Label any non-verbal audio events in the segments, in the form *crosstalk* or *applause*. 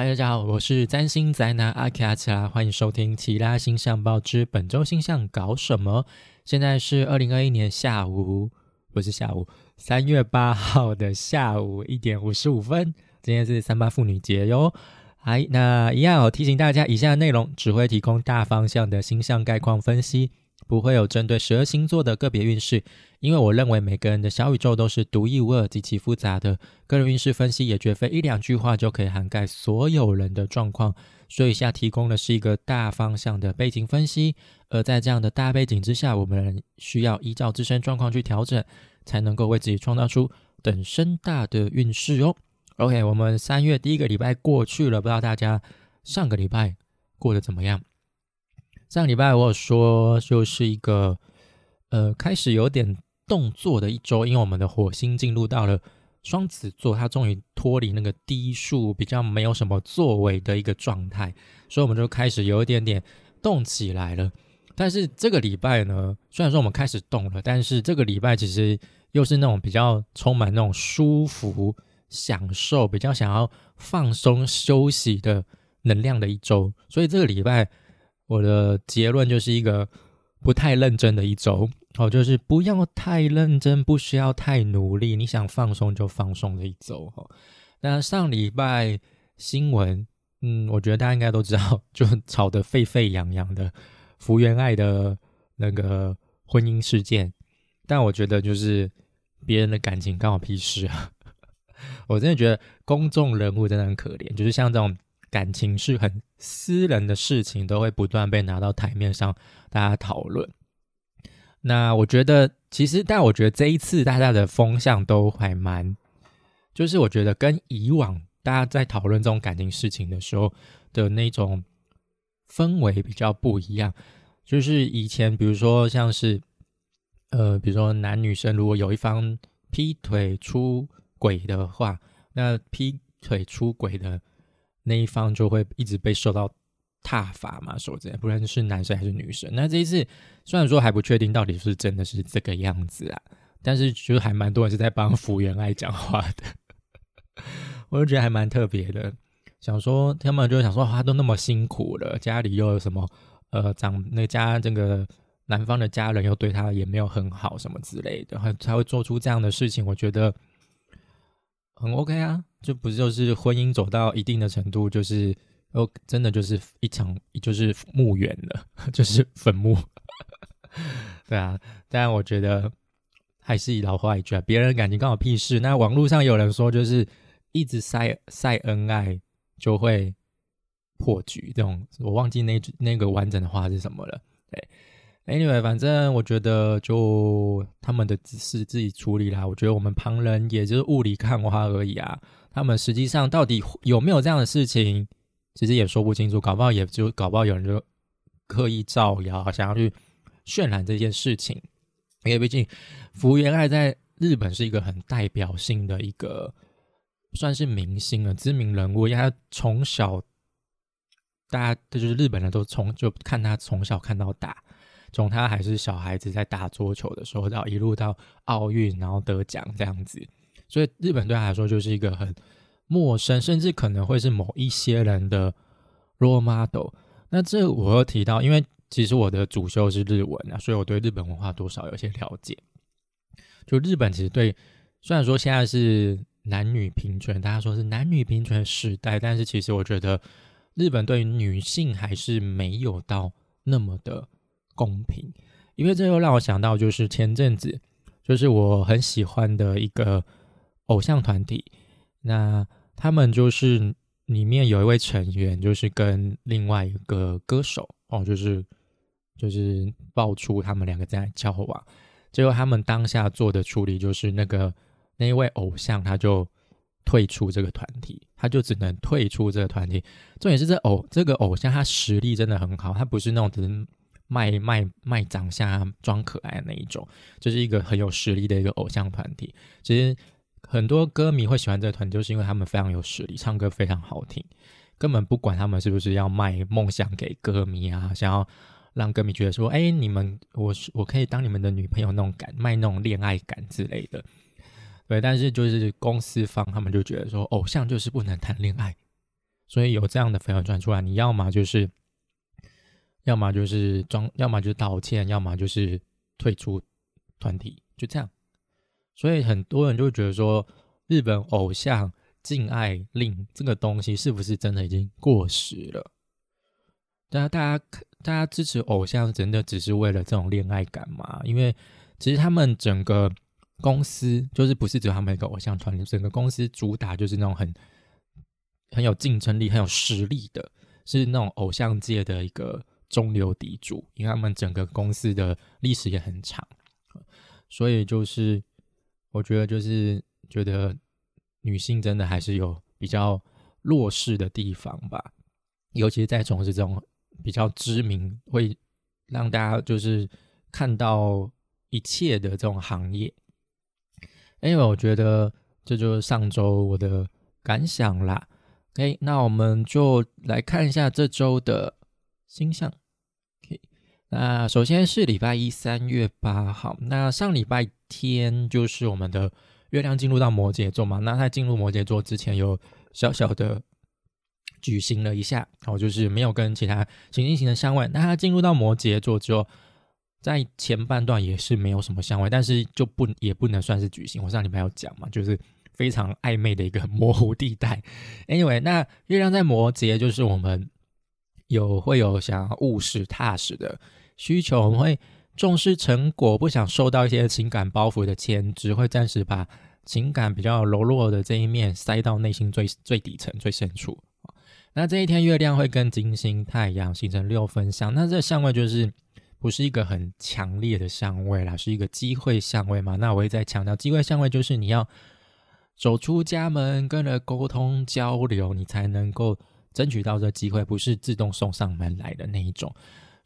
嗨，大家好，我是占星宅男阿卡奇拉，欢迎收听《奇拉星象报》之本周星象搞什么？现在是二零二一年下午，不是下午，三月八号的下午一点五十五分。今天是三八妇女节哟。嗨，那一样哦，提醒大家，以下内容只会提供大方向的星象概况分析。不会有针对十二星座的个别运势，因为我认为每个人的小宇宙都是独一无二、极其复杂的。个人运势分析也绝非一两句话就可以涵盖所有人的状况，所以下提供的是一个大方向的背景分析。而在这样的大背景之下，我们需要依照自身状况去调整，才能够为自己创造出等身大的运势哦。OK，我们三月第一个礼拜过去了，不知道大家上个礼拜过得怎么样？上礼拜我有说，就是一个呃开始有点动作的一周，因为我们的火星进入到了双子座，它终于脱离那个低速比较没有什么作为的一个状态，所以我们就开始有一点点动起来了。但是这个礼拜呢，虽然说我们开始动了，但是这个礼拜其实又是那种比较充满那种舒服、享受、比较想要放松休息的能量的一周，所以这个礼拜。我的结论就是一个不太认真的一周，哦，就是不要太认真，不需要太努力，你想放松就放松的一周，哈。那上礼拜新闻，嗯，我觉得大家应该都知道，就吵得沸沸扬扬的福原爱的那个婚姻事件，但我觉得就是别人的感情干我屁事啊！*laughs* 我真的觉得公众人物真的很可怜，就是像这种。感情是很私人的事情，都会不断被拿到台面上大家讨论。那我觉得，其实，但我觉得这一次大家的风向都还蛮，就是我觉得跟以往大家在讨论这种感情事情的时候的那种氛围比较不一样。就是以前，比如说像是，呃，比如说男女生如果有一方劈腿出轨的话，那劈腿出轨的。那一方就会一直被受到挞伐嘛，说这不论是男生还是女生。那这一次虽然说还不确定到底是真的是这个样子啊，但是就是还蛮多人是在帮福原爱讲话的，*laughs* 我就觉得还蛮特别的。想说他们就想说，他都那么辛苦了，家里又有什么呃长那家这个男方的家人又对他也没有很好什么之类的，他才会做出这样的事情。我觉得。很 OK 啊，就不就是婚姻走到一定的程度，就是哦，真的就是一场就是墓园了，*laughs* 就是坟墓。*laughs* 对啊，但我觉得还是一老话一句啊，别人感情关我屁事。那网络上有人说，就是一直晒晒恩爱就会破局，这种我忘记那句那个完整的话是什么了。对。Anyway，反正我觉得就他们的事自己处理啦。我觉得我们旁人也就是雾里看花而已啊。他们实际上到底有没有这样的事情，其实也说不清楚。搞不好也就搞不好有人就刻意造谣，想要去渲染这件事情。因为毕竟福原爱在日本是一个很代表性的一个算是明星了，知名人物。因为他从小大家就是日本人都从就看他从小看到大。从他还是小孩子在打桌球的时候，到一路到奥运，然后得奖这样子，所以日本对他来说就是一个很陌生，甚至可能会是某一些人的 role model。那这我又提到，因为其实我的主修是日文啊，所以我对日本文化多少有些了解。就日本其实对，虽然说现在是男女平权，大家说是男女平权时代，但是其实我觉得日本对女性还是没有到那么的。公平，因为这又让我想到，就是前阵子，就是我很喜欢的一个偶像团体，那他们就是里面有一位成员，就是跟另外一个歌手哦，就是就是爆出他们两个在交往，结果他们当下做的处理就是那个那一位偶像他就退出这个团体，他就只能退出这个团体。重点是这偶这个偶像他实力真的很好，他不是那种只能。卖卖卖长相装可爱的那一种，就是一个很有实力的一个偶像团体。其实很多歌迷会喜欢这个团，就是因为他们非常有实力，唱歌非常好听，根本不管他们是不是要卖梦想给歌迷啊，想要让歌迷觉得说，哎，你们我是我可以当你们的女朋友那种感，卖那种恋爱感之类的。对，但是就是公司方他们就觉得说，偶像就是不能谈恋爱，所以有这样的粉传出来，你要么就是，要么就是装，要么就是道歉，要么就是退出团体，就这样。所以很多人就觉得说，日本偶像敬爱令这个东西是不是真的已经过时了？大家，大家，大家支持偶像真的只是为了这种恋爱感吗？因为其实他们整个。公司就是不是只有他们一个偶像团体，整个公司主打就是那种很很有竞争力、很有实力的，是那种偶像界的一个中流砥柱。因为他们整个公司的历史也很长，所以就是我觉得就是觉得女性真的还是有比较弱势的地方吧，尤其是在从事这种比较知名，会让大家就是看到一切的这种行业。因为我觉得这就是上周我的感想啦。OK，那我们就来看一下这周的星象。OK，那首先是礼拜一，三月八号。那上礼拜天就是我们的月亮进入到摩羯座嘛。那在进入摩羯座之前，有小小的举行了一下，然后就是没有跟其他行星型的相位。那它进入到摩羯座之后。在前半段也是没有什么相位，但是就不也不能算是举行。我上礼拜有讲嘛，就是非常暧昧的一个 *laughs* 模糊地带。Anyway，那月亮在摩羯，就是我们有会有想要务实踏实的需求，我们会重视成果，不想受到一些情感包袱的牵制，会暂时把情感比较柔弱的这一面塞到内心最最底层、最深处。那这一天月亮会跟金星、太阳形成六分相，那这相位就是。不是一个很强烈的相位啦，是一个机会相位嘛？那我会再强调，机会相位就是你要走出家门，跟人沟通交流，你才能够争取到这机会，不是自动送上门来的那一种。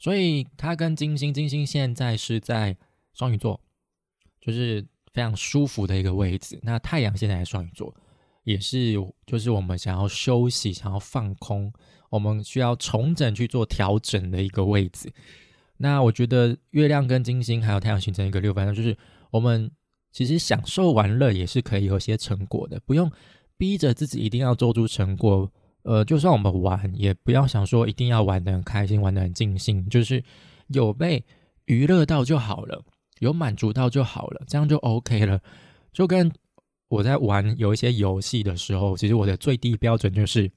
所以它跟金星，金星现在是在双鱼座，就是非常舒服的一个位置。那太阳现在在双鱼座，也是就是我们想要休息、想要放空，我们需要重整去做调整的一个位置。那我觉得月亮跟金星还有太阳形成一个六分相，就是我们其实享受玩乐也是可以有些成果的，不用逼着自己一定要做出成果。呃，就算我们玩，也不要想说一定要玩的很开心，玩的很尽兴，就是有被娱乐到就好了，有满足到就好了，这样就 OK 了。就跟我在玩有一些游戏的时候，其实我的最低标准就是。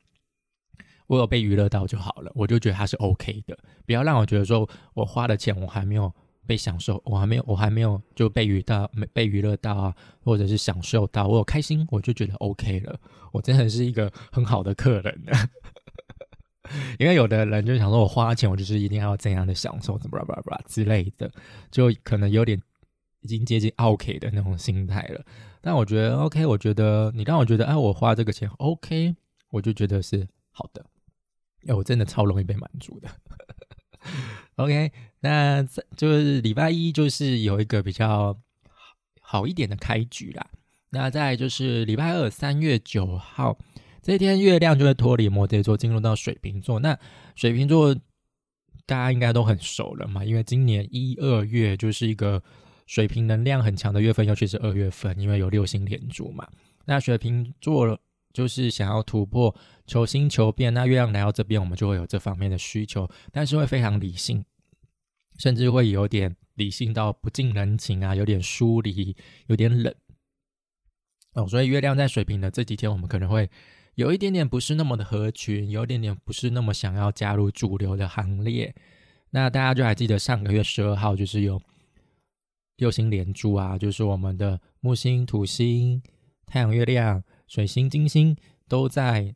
我有被娱乐到就好了，我就觉得它是 OK 的。不要让我觉得说我花的钱我还没有被享受，我还没有我还没有就被娱到没被娱乐到啊，或者是享受到我有开心，我就觉得 OK 了。我真的是一个很好的客人，*laughs* 因为有的人就想说我花钱我就是一定要怎样的享受，怎么吧吧吧之类的，就可能有点已经接近 OK 的那种心态了。但我觉得 OK，我觉得你让我觉得哎，我花这个钱 OK，我就觉得是好的。哎，我真的超容易被满足的。*laughs* OK，那就是礼拜一就是有一个比较好一点的开局啦。那再就是礼拜二三月九号这一天，月亮就会脱离摩羯座，进入到水瓶座。那水瓶座大家应该都很熟了嘛，因为今年一二月就是一个水瓶能量很强的月份，尤其是二月份，因为有六星连珠嘛。那水瓶座。就是想要突破、求新求变，那月亮来到这边，我们就会有这方面的需求，但是会非常理性，甚至会有点理性到不近人情啊，有点疏离，有点冷哦。所以月亮在水瓶的这几天，我们可能会有一点点不是那么的合群，有一点点不是那么想要加入主流的行列。那大家就还记得上个月十二号，就是有六星连珠啊，就是我们的木星、土星、太阳、月亮。水星、金星都在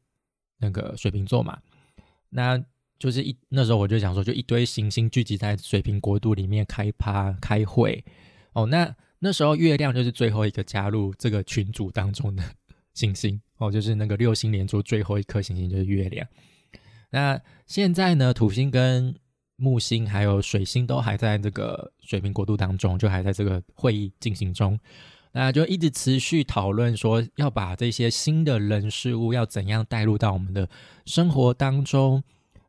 那个水瓶座嘛，那就是一那时候我就想说，就一堆行星聚集在水瓶国度里面开趴开会哦。那那时候月亮就是最后一个加入这个群组当中的 *laughs* 行星哦，就是那个六星连珠最后一颗行星就是月亮。那现在呢，土星跟木星还有水星都还在这个水瓶国度当中，就还在这个会议进行中。那就一直持续讨论说，要把这些新的人事物要怎样带入到我们的生活当中。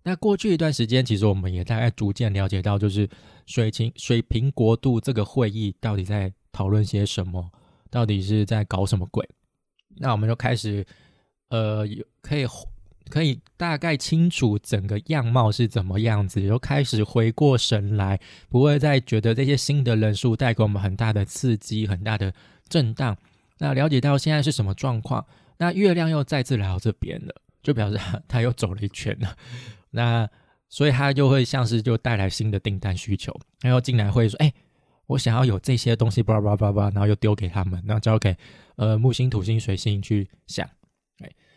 那过去一段时间，其实我们也大概逐渐了解到，就是水平水平国度这个会议到底在讨论些什么，到底是在搞什么鬼。那我们就开始，呃，可以可以大概清楚整个样貌是怎么样子，又开始回过神来，不会再觉得这些新的人数带给我们很大的刺激、很大的震荡。那了解到现在是什么状况，那月亮又再次来到这边了，就表示他又走了一圈了。*laughs* 那所以他就会像是就带来新的订单需求，然后进来会说：“哎，我想要有这些东西，叭叭叭叭，然后又丢给他们，然后交给呃木星、土星、水星去想。”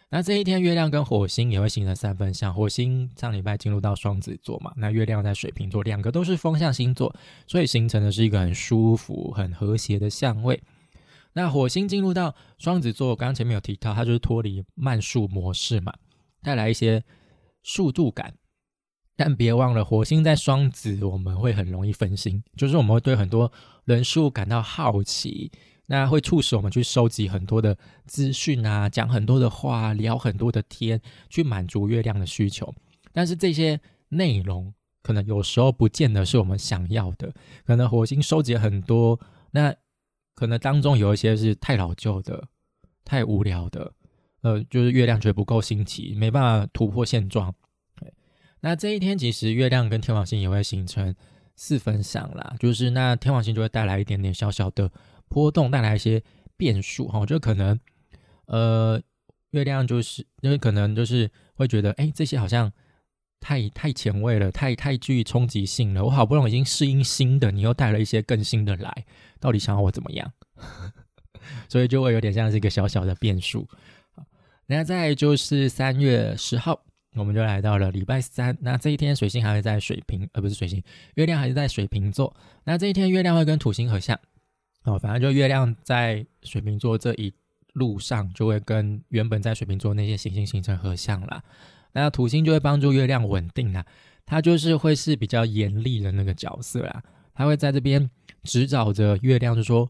那这一天，月亮跟火星也会形成三分相。火星上礼拜进入到双子座嘛，那月亮在水瓶座，两个都是风象星座，所以形成的是一个很舒服、很和谐的相位。那火星进入到双子座，刚刚前面有提到，它就是脱离慢速模式嘛，带来一些速度感。但别忘了，火星在双子，我们会很容易分心，就是我们会对很多人事物感到好奇。那会促使我们去收集很多的资讯啊，讲很多的话，聊很多的天，去满足月亮的需求。但是这些内容可能有时候不见得是我们想要的。可能火星收集很多，那可能当中有一些是太老旧的、太无聊的，呃，就是月亮觉得不够新奇，没办法突破现状。那这一天其实月亮跟天王星也会形成四分相啦，就是那天王星就会带来一点点小小的。波动带来一些变数哈，就可能呃，月亮就是因为可能就是会觉得，哎，这些好像太太前卫了，太太具冲击性了。我好不容易已经适应新的，你又带了一些更新的来，到底想要我怎么样？*laughs* 所以就会有点像是一个小小的变数。那再就是三月十号，我们就来到了礼拜三。那这一天水星还会在水瓶，而不是水星，月亮还是在水瓶座。那这一天月亮会跟土星合相。哦，反正就月亮在水瓶座这一路上，就会跟原本在水瓶座那些行星形成合相啦。那土星就会帮助月亮稳定啦，它就是会是比较严厉的那个角色啦。它会在这边指导着月亮，就说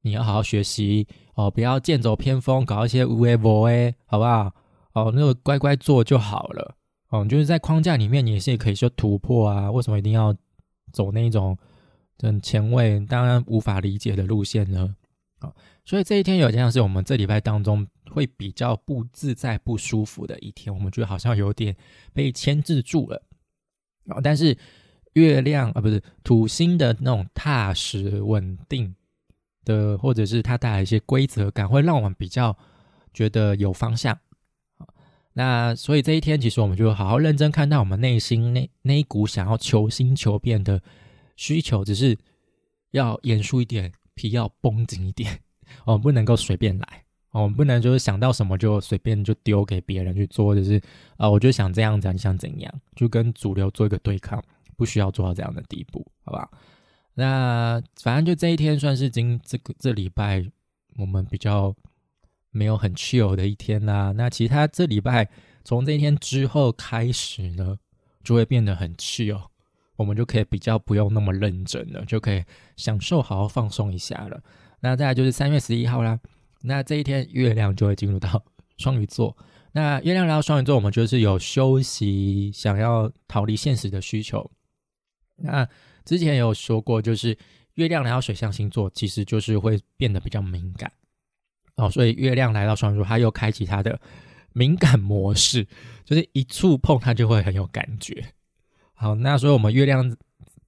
你要好好学习哦，不要剑走偏锋，搞一些无为无为，好不好？哦，那个乖乖做就好了。哦，就是在框架里面，你也是可以说突破啊。为什么一定要走那种？很前卫，当然无法理解的路线呢。啊，所以这一天有像是我们这礼拜当中会比较不自在、不舒服的一天，我们觉得好像有点被牵制住了。啊，但是月亮啊，不是土星的那种踏实稳定的，或者是它带来一些规则感，会让我们比较觉得有方向。那所以这一天其实我们就好好认真看待我们内心那那一股想要求新求变的。需求只是要严肃一点，皮要绷紧一点，我 *laughs* 们不能够随便来，我们不能就是想到什么就随便就丢给别人去做，就是啊，我就想这样子，你想怎样，就跟主流做一个对抗，不需要做到这样的地步，好吧？那反正就这一天算是今这个这礼拜我们比较没有很 chill 的一天啦。那其他这礼拜从这一天之后开始呢，就会变得很 chill。我们就可以比较不用那么认真了，就可以享受好好放松一下了。那再来就是三月十一号啦，那这一天月亮就会进入到双鱼座。那月亮来到双鱼座，我们就是有休息、想要逃离现实的需求。那之前有说过，就是月亮来到水象星座，其实就是会变得比较敏感哦。所以月亮来到双鱼座，它又开启它的敏感模式，就是一触碰它就会很有感觉。好，那所以我们月亮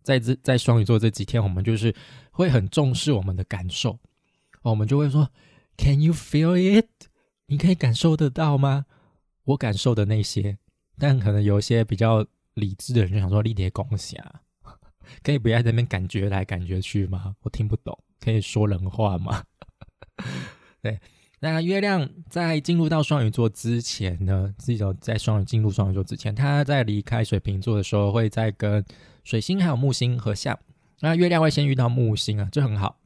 在这在双鱼座这几天，我们就是会很重视我们的感受，我们就会说，Can you feel it？你可以感受得到吗？我感受的那些，但可能有一些比较理智的人就想说，立叠恭喜啊，可以不要在那边感觉来感觉去吗？我听不懂，可以说人话吗？*laughs* 对。那月亮在进入到双鱼座之前呢，自己在双鱼进入双鱼座之前，它在离开水瓶座的时候，会在跟水星还有木星合相。那月亮会先遇到木星啊，这很好，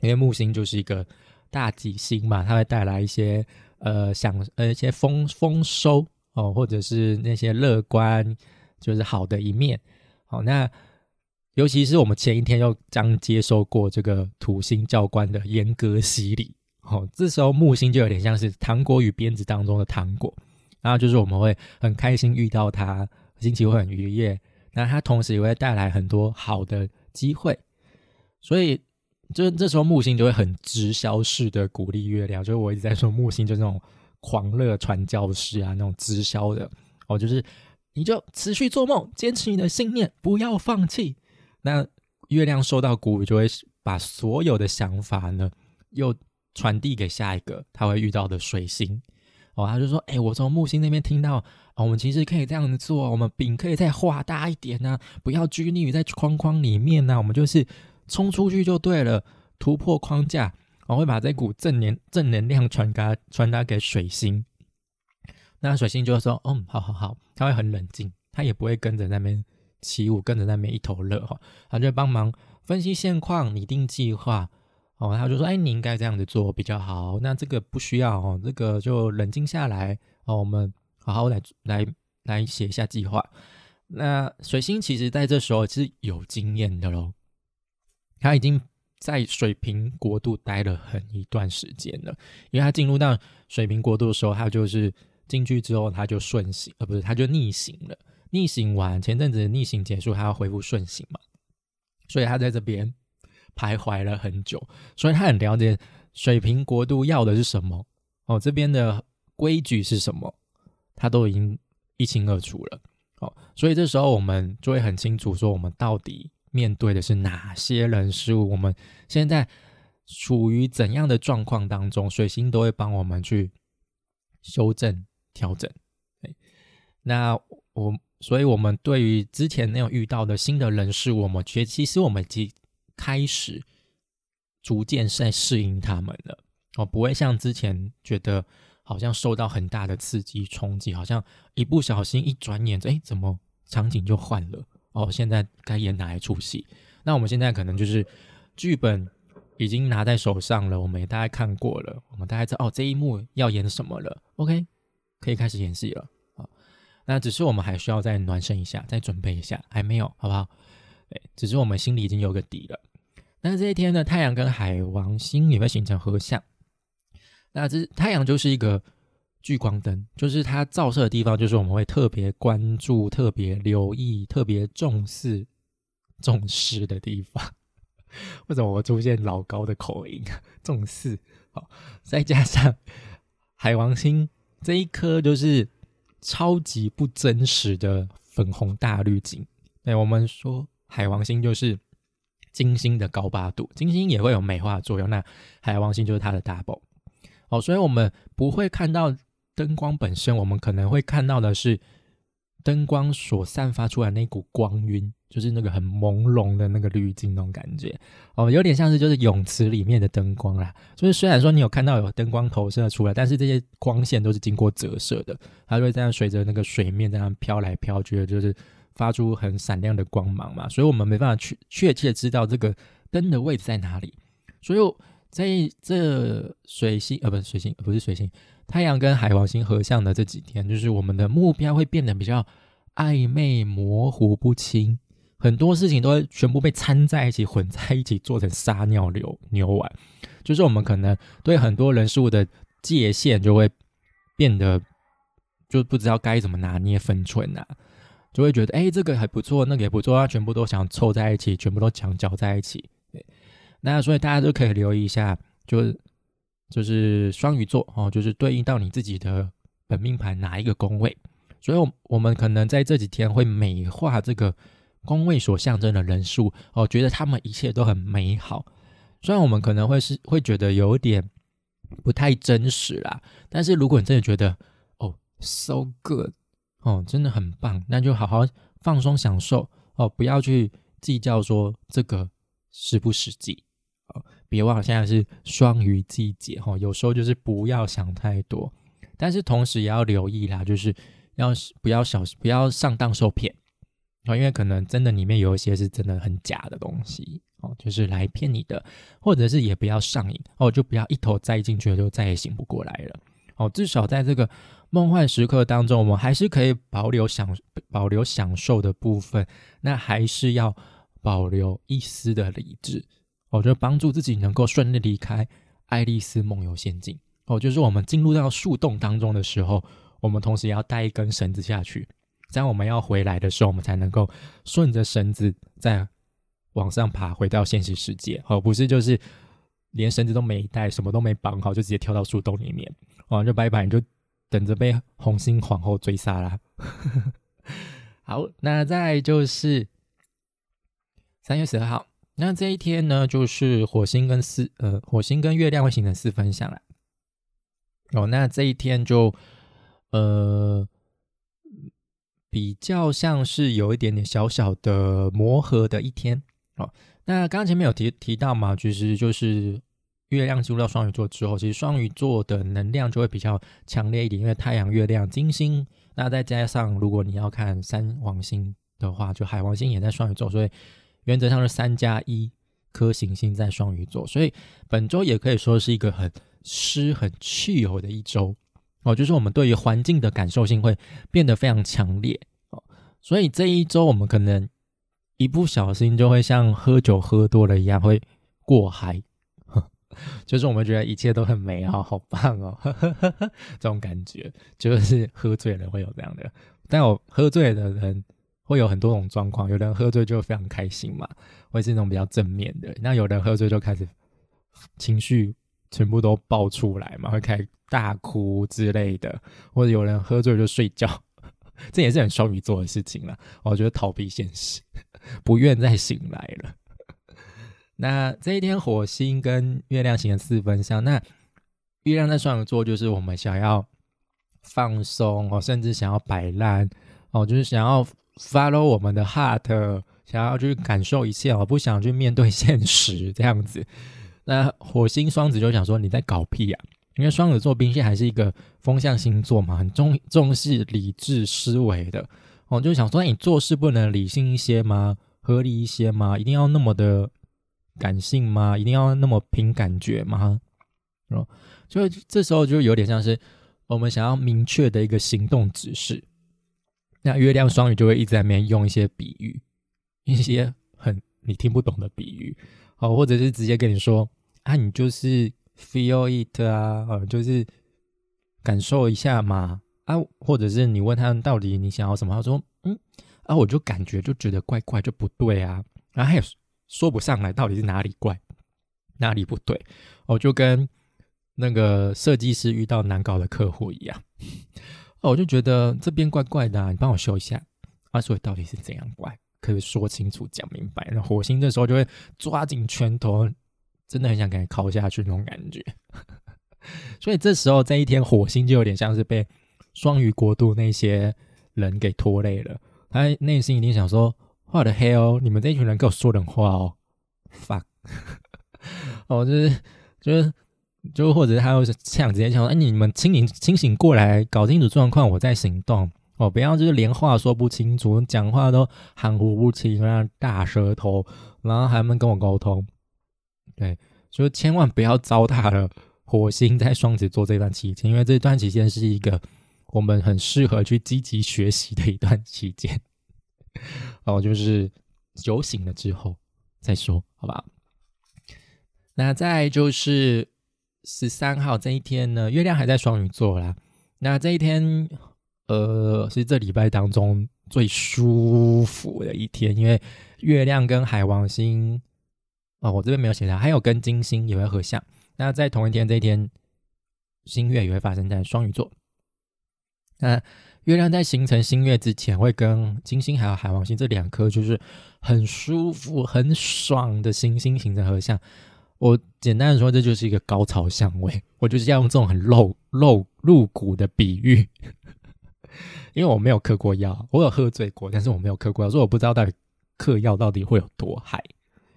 因为木星就是一个大吉星嘛，它会带来一些呃想呃一些丰丰收哦，或者是那些乐观，就是好的一面。好，那尤其是我们前一天又将接受过这个土星教官的严格洗礼。哦，这时候木星就有点像是糖果与鞭子当中的糖果，然后就是我们会很开心遇到它，心情会很愉悦。那它同时也会带来很多好的机会，所以就这时候木星就会很直销式的鼓励月亮。就是我一直在说木星，就那种狂热传教士啊，那种直销的哦，就是你就持续做梦，坚持你的信念，不要放弃。那月亮受到鼓舞，就会把所有的想法呢，又传递给下一个他会遇到的水星。哦，他就说：“哎，我从木星那边听到，我们其实可以这样子做，我们饼可以再画大一点呢，不要拘泥于在框框里面呢，我们就是冲出去就对了，突破框架，我会把这股正能正能量传达传达给水星。那水星就会说：嗯，好好好，他会很冷静，他也不会跟着那边起舞，跟着那边一头热哈，他就帮忙分析现况，拟定计划。”哦，他就说：“哎，你应该这样子做比较好。那这个不需要哦，这个就冷静下来哦，我们好好来来来写一下计划。那水星其实在这时候是有经验的喽，他已经在水瓶国度待了很一段时间了。因为他进入到水瓶国度的时候，他就是进去之后他就顺行，呃，不是，他就逆行了。逆行完前阵子逆行结束，他要恢复顺行嘛，所以他在这边。”徘徊了很久，所以他很了解水平国度要的是什么。哦，这边的规矩是什么，他都已经一清二楚了。哦，所以这时候我们就会很清楚说，我们到底面对的是哪些人事物，我们现在处于怎样的状况当中，水星都会帮我们去修正调整。那我，所以我们对于之前那种遇到的新的人事物，我们觉其实我们其开始逐渐在适应他们了哦，不会像之前觉得好像受到很大的刺激冲击，好像一不小心一转眼，哎，怎么场景就换了哦？现在该演哪一出戏？那我们现在可能就是剧本已经拿在手上了，我们也大概看过了，我们大概知道哦这一幕要演什么了。OK，可以开始演戏了啊。那只是我们还需要再暖身一下，再准备一下，还没有，好不好？对，只是我们心里已经有个底了。那这一天呢，太阳跟海王星也会形成合相。那这太阳就是一个聚光灯，就是它照射的地方，就是我们会特别关注、特别留意、特别重视、重视的地方。*laughs* 为什么我出现老高的口音？*laughs* 重视好，再加上海王星这一颗，就是超级不真实的粉红大滤镜。对，我们说。海王星就是金星的高八度，金星也会有美化作用。那海王星就是它的 double 哦，所以我们不会看到灯光本身，我们可能会看到的是灯光所散发出来那股光晕，就是那个很朦胧的那个滤镜那种感觉哦，有点像是就是泳池里面的灯光啦。就是虽然说你有看到有灯光投射出来，但是这些光线都是经过折射的，它就会这样随着那个水面这样飘来飘去的，就是。发出很闪亮的光芒嘛，所以我们没办法去确切知道这个灯的位置在哪里。所以在这水星呃不是水星不是水星，太阳跟海王星合相的这几天，就是我们的目标会变得比较暧昧模糊不清，很多事情都会全部被掺在一起混在一起做成撒尿牛牛丸，就是我们可能对很多人事物的界限就会变得就不知道该怎么拿捏分寸呐。就会觉得，哎，这个还不错，那个也不错，他全部都想凑在一起，全部都想搅在一起。那所以大家都可以留意一下，就就是双鱼座哦，就是对应到你自己的本命盘哪一个宫位。所以，我我们可能在这几天会美化这个宫位所象征的人数哦，觉得他们一切都很美好。虽然我们可能会是会觉得有点不太真实啦，但是如果你真的觉得哦，so good。哦，真的很棒，那就好好放松享受哦，不要去计较说这个实不实际哦。别忘了现在是双鱼季节哈，有时候就是不要想太多，但是同时也要留意啦，就是要是不要小不要上当受骗哦，因为可能真的里面有一些是真的很假的东西哦，就是来骗你的，或者是也不要上瘾哦，就不要一头栽进去就再也醒不过来了哦，至少在这个。梦幻时刻当中，我们还是可以保留享保留享受的部分，那还是要保留一丝的理智，哦，就帮助自己能够顺利离开爱丽丝梦游仙境。哦，就是我们进入到树洞当中的时候，我们同时也要带一根绳子下去，这样我们要回来的时候，我们才能够顺着绳子再往上爬，回到现实世界。哦，不是就是连绳子都没带，什么都没绑好，就直接跳到树洞里面，哦，就拜拜，你就。等着被红心皇后追杀啦。*laughs* 好，那再就是三月十二号，那这一天呢，就是火星跟四呃火星跟月亮会形成四分相啦。哦，那这一天就呃比较像是有一点点小小的磨合的一天。哦，那刚刚前面有提提到嘛，其实就是月亮进入到双鱼座之后，其实双鱼座的能量就会比较强烈一点，因为太阳、月亮、金星，那再加上如果你要看三王星的话，就海王星也在双鱼座，所以原则上是三加一颗行星在双鱼座，所以本周也可以说是一个很湿、很气候的一周哦，就是我们对于环境的感受性会变得非常强烈哦，所以这一周我们可能。一不小心就会像喝酒喝多了一样，会过嗨，*laughs* 就是我们觉得一切都很美好，好棒哦，*laughs* 这种感觉就是喝醉了会有这样的。但我喝醉的人会有很多种状况，有人喝醉就非常开心嘛，会是那种比较正面的；那有人喝醉就开始情绪全部都爆出来嘛，会开大哭之类的，或者有人喝醉就睡觉。*laughs* 这也是很双鱼座的事情了，我觉得逃避现实，不愿再醒来了。那这一天，火星跟月亮形成四分相，那月亮在双鱼座，就是我们想要放松哦，甚至想要摆烂哦，就是想要 follow 我们的 heart，想要去感受一切哦，不想去面对现实这样子。那火星双子就想说，你在搞屁呀？因为双子座冰线还是一个风象星座嘛，很重重视理智思维的。我就想说，你做事不能理性一些吗？合理一些吗？一定要那么的感性吗？一定要那么凭感觉吗？哦，就这时候就有点像是我们想要明确的一个行动指示。那月亮双鱼就会一直在那边用一些比喻，一些很你听不懂的比喻，哦，或者是直接跟你说啊，你就是。Feel it 啊，就是感受一下嘛，啊，或者是你问他们到底你想要什么，他说，嗯，啊，我就感觉就觉得怪怪，就不对啊，然后还有说不上来到底是哪里怪，哪里不对，哦，就跟那个设计师遇到难搞的客户一样，哦，我就觉得这边怪怪的，你帮我修一下，啊，所以到底是怎样怪，可以说清楚讲明白，那火星这时候就会抓紧拳头。真的很想给你敲下去那种感觉，*laughs* 所以这时候这一天火星就有点像是被双鱼国度那些人给拖累了，他内心一定想说：“画的黑哦，你们这一群人给我说人话哦，fuck！” *laughs* 哦，就是就是就或者他会这直接讲：“哎，你们清醒清醒过来，搞清楚状况，我再行动哦，不要就是连话说不清楚，讲话都含糊不清，像大舌头，然后还没跟我沟通。”对，就千万不要糟蹋了火星在双子座这段期间，因为这段期间是一个我们很适合去积极学习的一段期间。哦，就是酒醒了之后再说，好吧？那再就是十三号这一天呢，月亮还在双鱼座啦。那这一天，呃，是这礼拜当中最舒服的一天，因为月亮跟海王星。哦，我这边没有写到，还有跟金星也会合相。那在同一天这一天，新月也会发生在双鱼座。那月亮在形成新月之前，会跟金星还有海王星这两颗就是很舒服、很爽的行星形成合相。我简单的说，这就是一个高潮相位。*laughs* 我就是要用这种很露露露骨的比喻，*laughs* 因为我没有嗑过药，我有喝醉过，但是我没有嗑过药，所以我不知道到底嗑药到底会有多嗨。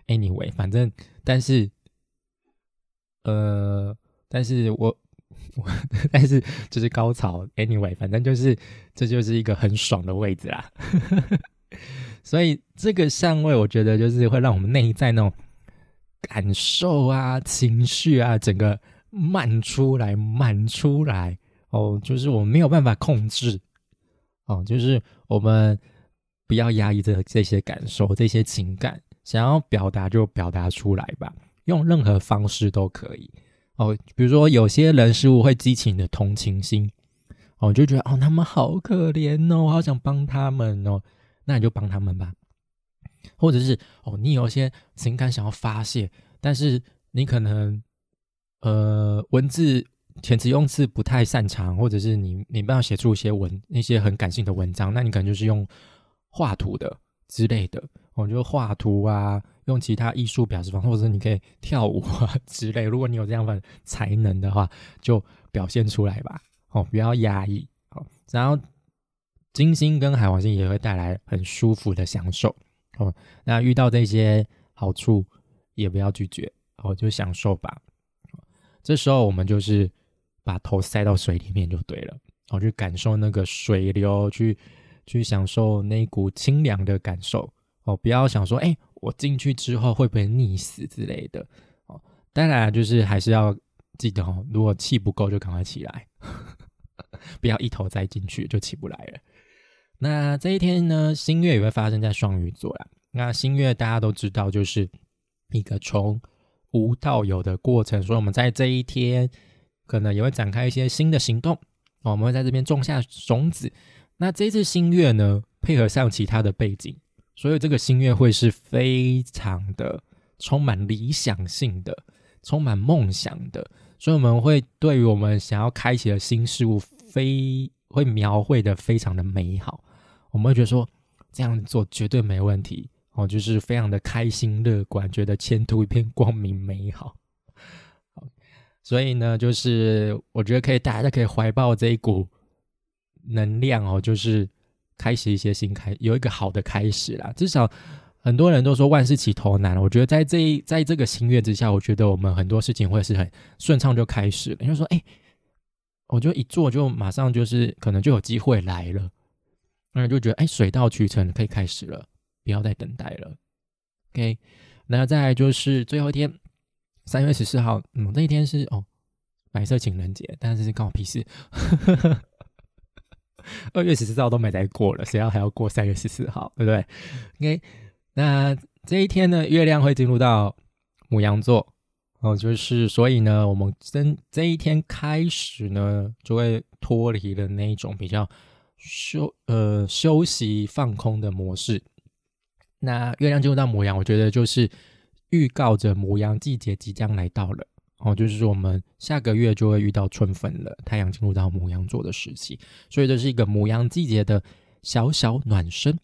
Anyway，反正，但是，呃，但是我，我，*laughs* 但是就是高潮。Anyway，反正就是，这就是一个很爽的位置啦。*laughs* 所以这个相位，我觉得就是会让我们内在那种感受啊、情绪啊，整个漫出来、满出来。哦，就是我们没有办法控制。哦，就是我们不要压抑这这些感受、这些情感。想要表达就表达出来吧，用任何方式都可以哦。比如说，有些人事物会激起你的同情心哦，就觉得哦，他们好可怜哦，我好想帮他们哦，那你就帮他们吧。或者是哦，你有些情感想要发泄，但是你可能呃文字填词用字不太擅长，或者是你没办法写出一些文那些很感性的文章，那你可能就是用画图的之类的，我就画图啊，用其他艺术表示方式，或者你可以跳舞啊之类。如果你有这样的才能的话，就表现出来吧，哦，不要压抑。好，然后金星跟海王星也会带来很舒服的享受。哦，那遇到这些好处，也不要拒绝，哦，就享受吧。这时候我们就是把头塞到水里面就对了，哦，去感受那个水流，去去享受那股清凉的感受。哦，不要想说，哎，我进去之后会不会溺死之类的。哦，当然就是还是要记得哦，如果气不够就赶快起来，*laughs* 不要一头栽进去就起不来了。那这一天呢，新月也会发生在双鱼座啦。那新月大家都知道，就是一个从无到有的过程，所以我们在这一天可能也会展开一些新的行动。我们会在这边种下种子。那这次新月呢，配合上其他的背景，所以这个新月会是非常的充满理想性的，充满梦想的。所以我们会对于我们想要开启的新事物，非会描绘的非常的美好。我们会觉得说这样做绝对没问题哦，就是非常的开心乐观，觉得前途一片光明美好。所以呢，就是我觉得可以，大家可以怀抱这一股能量哦，就是开始一些新开，有一个好的开始啦。至少很多人都说万事起头难，我觉得在这一在这个新月之下，我觉得我们很多事情会是很顺畅就开始了。就说哎，我就一做就马上就是可能就有机会来了。那就觉得哎，水到渠成，可以开始了，不要再等待了。OK，那再来就是最后一天，三月十四号，嗯，那一天是哦，白色情人节，但是是关我屁事。二月十四号都没再过了，谁要还要过三月十四号，对不对？OK，那这一天呢，月亮会进入到母羊座，哦，就是所以呢，我们真这一天开始呢，就会脱离了那一种比较。休呃休息放空的模式，那月亮进入到母羊，我觉得就是预告着母羊季节即将来到了哦，就是说我们下个月就会遇到春分了，太阳进入到母羊座的时期，所以这是一个母羊季节的小小暖身。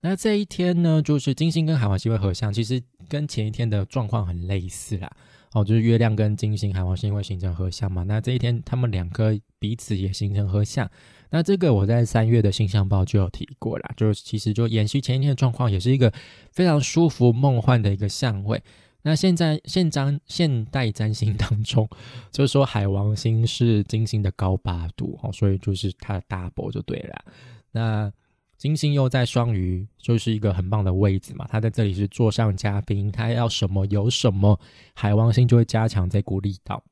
那这一天呢，就是金星跟海王星会合相，其实跟前一天的状况很类似啦。哦，就是月亮跟金星、海王星会形成合相嘛？那这一天他们两个彼此也形成合相。那这个我在三月的星象报就有提过啦，就是其实就延续前一天的状况，也是一个非常舒服梦幻的一个相位。那现在现占现代占星当中，就是说海王星是金星的高八度哦，所以就是它的大伯就对了。那金星又在双鱼，就是一个很棒的位置嘛。他在这里是座上嘉宾，他要什么有什么，海王星就会加强这股力道，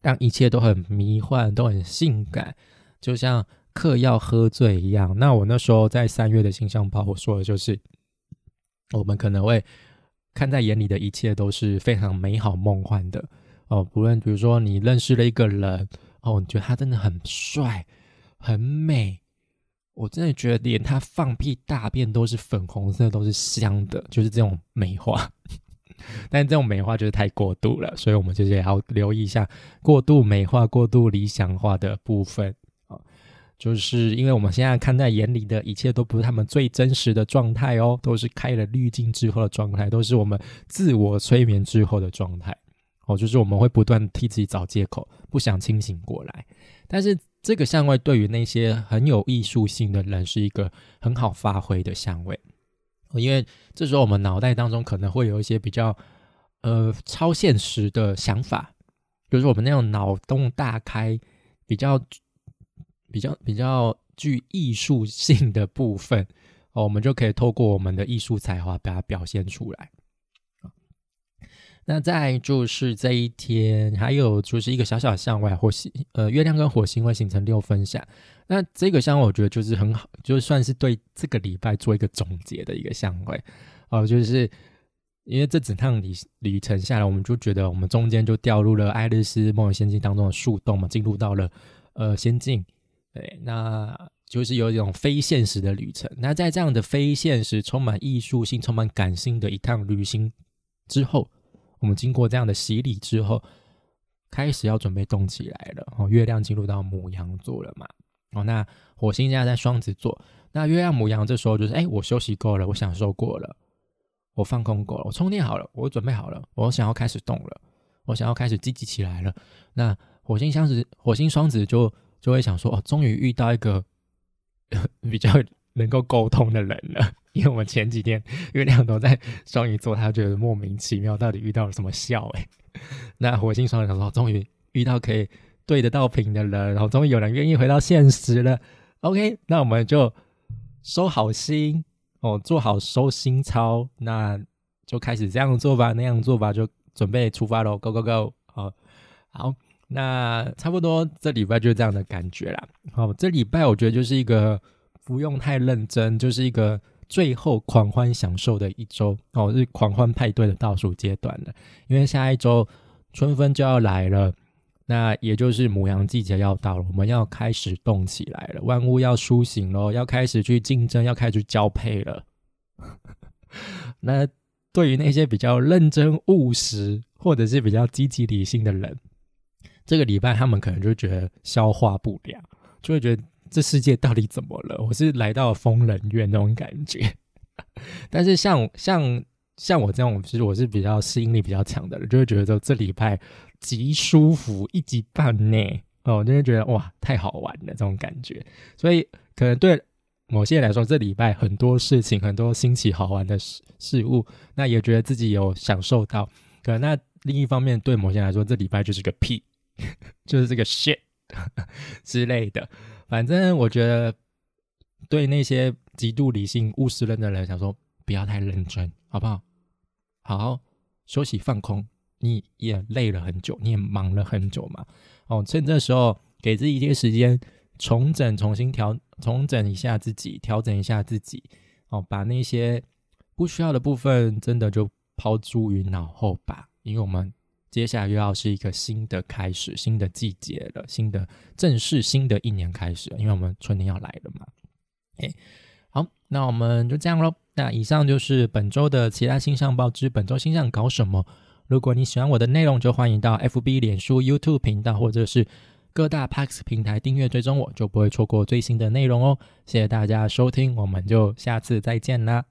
让一切都很迷幻，都很性感，就像。嗑药喝醉一样，那我那时候在三月的星象报，我说的就是，我们可能会看在眼里的一切都是非常美好梦幻的哦。不论比如说你认识了一个人哦，你觉得他真的很帅、很美，我真的觉得连他放屁大便都是粉红色，都是香的，就是这种美化。*laughs* 但这种美化就是太过度了，所以我们就是要留意一下过度美化、过度理想化的部分。就是因为我们现在看在眼里的一切都不是他们最真实的状态哦，都是开了滤镜之后的状态，都是我们自我催眠之后的状态哦。就是我们会不断替自己找借口，不想清醒过来。但是这个相位对于那些很有艺术性的人是一个很好发挥的相位，因为这时候我们脑袋当中可能会有一些比较呃超现实的想法，就是我们那种脑洞大开比较。比较比较具艺术性的部分哦，我们就可以透过我们的艺术才华把它表现出来。那再就是这一天，还有就是一个小小的相位，火星呃月亮跟火星会形成六分相。那这个相位我觉得就是很好，就算是对这个礼拜做一个总结的一个相位哦，就是因为这整趟旅旅程下来，我们就觉得我们中间就掉入了《爱丽丝梦游仙境》当中的树洞嘛，进入到了呃仙境。对，那就是有一种非现实的旅程。那在这样的非现实、充满艺术性、充满感性的一趟旅行之后，我们经过这样的洗礼之后，开始要准备动起来了。哦，月亮进入到母羊座了嘛。哦，那火星现在在双子座，那月亮母羊这时候就是，哎，我休息够了，我享受过了，我放空够了，我充电好了，我准备好了，我想要开始动了，我想要开始积极起来了。那火星双子，火星双子就就会想说，哦，终于遇到一个 *laughs* 比较能够沟通的人了。*laughs* 因为我们前几天月亮都在双鱼座，他觉得莫名其妙，到底遇到了什么笑？哎，*laughs* 那火星双子说，终于遇到可以。对得到屏的人，然后终于有人愿意回到现实了。OK，那我们就收好心哦，做好收心操，那就开始这样做吧，那样做吧，就准备出发喽，Go Go Go！好，好，那差不多这礼拜就是这样的感觉啦。好，这礼拜我觉得就是一个不用太认真，就是一个最后狂欢享受的一周哦，是狂欢派对的倒数阶段了，因为下一周春分就要来了。那也就是母羊季节要到了，我们要开始动起来了，万物要苏醒喽，要开始去竞争，要开始去交配了。*laughs* 那对于那些比较认真务实，或者是比较积极理性的人，这个礼拜他们可能就觉得消化不良，就会觉得这世界到底怎么了？我是来到疯人院那种感觉。*laughs* 但是像像像我这样，其实我是比较适应力比较强的人，就会觉得说这礼拜。极舒服，一级半呢哦，就会觉得哇，太好玩了这种感觉。所以可能对某些人来说，这礼拜很多事情，很多新奇好玩的事事物，那也觉得自己有享受到。可那另一方面，对某些人来说，这礼拜就是个屁，就是这个 shit *laughs* 之类的。反正我觉得，对那些极度理性务实人的人，想说不要太认真，好不好？好好休息放空。你也累了很久，你也忙了很久嘛？哦，趁这时候给自己一些时间重整、重新调、重整一下自己，调整一下自己。哦，把那些不需要的部分真的就抛诸于脑后吧。因为我们接下来又要是一个新的开始、新的季节了，新的正式新的一年开始。因为我们春天要来了嘛。哎，好，那我们就这样喽。那以上就是本周的其他星象报之本周星象搞什么。如果你喜欢我的内容，就欢迎到 FB、脸书、YouTube 频道或者是各大 Pax 平台订阅追踪我，就不会错过最新的内容哦。谢谢大家收听，我们就下次再见啦。